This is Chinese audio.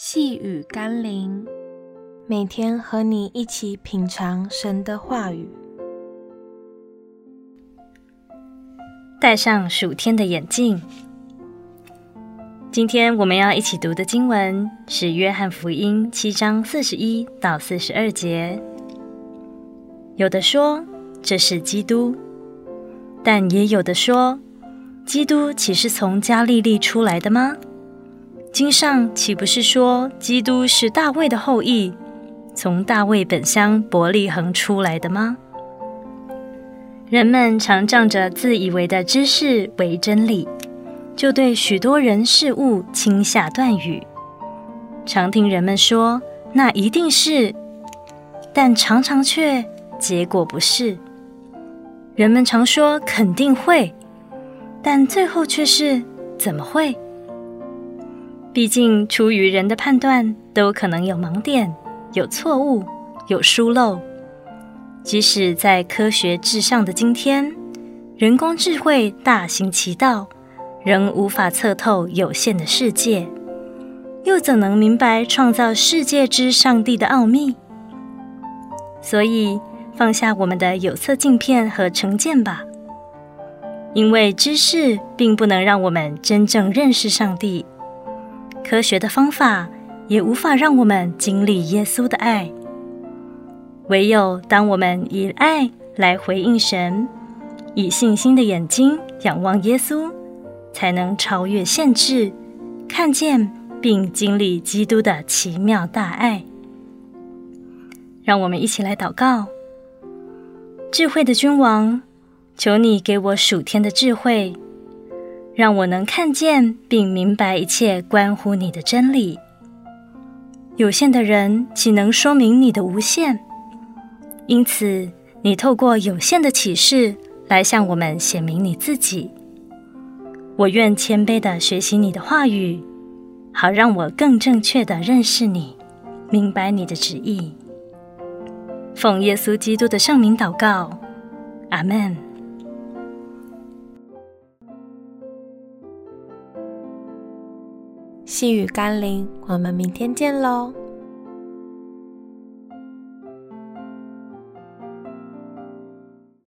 细雨甘霖，每天和你一起品尝神的话语，戴上属天的眼镜。今天我们要一起读的经文是《约翰福音》七章四十一到四十二节。有的说这是基督，但也有的说，基督岂是从加利利出来的吗？经上岂不是说，基督是大卫的后裔，从大卫本乡伯利恒出来的吗？人们常仗着自以为的知识为真理，就对许多人事物轻下断语。常听人们说那一定是，但常常却结果不是。人们常说肯定会，但最后却是怎么会？毕竟，出于人的判断，都可能有盲点、有错误、有疏漏。即使在科学至上的今天，人工智慧大行其道，仍无法测透有限的世界，又怎能明白创造世界之上帝的奥秘？所以，放下我们的有色镜片和成见吧，因为知识并不能让我们真正认识上帝。科学的方法也无法让我们经历耶稣的爱，唯有当我们以爱来回应神，以信心的眼睛仰望耶稣，才能超越限制，看见并经历基督的奇妙大爱。让我们一起来祷告：智慧的君王，求你给我属天的智慧。让我能看见并明白一切关乎你的真理。有限的人岂能说明你的无限？因此，你透过有限的启示来向我们显明你自己。我愿谦卑地学习你的话语，好让我更正确地认识你，明白你的旨意。奉耶稣基督的圣名祷告，阿门。细雨甘霖，我们明天见喽。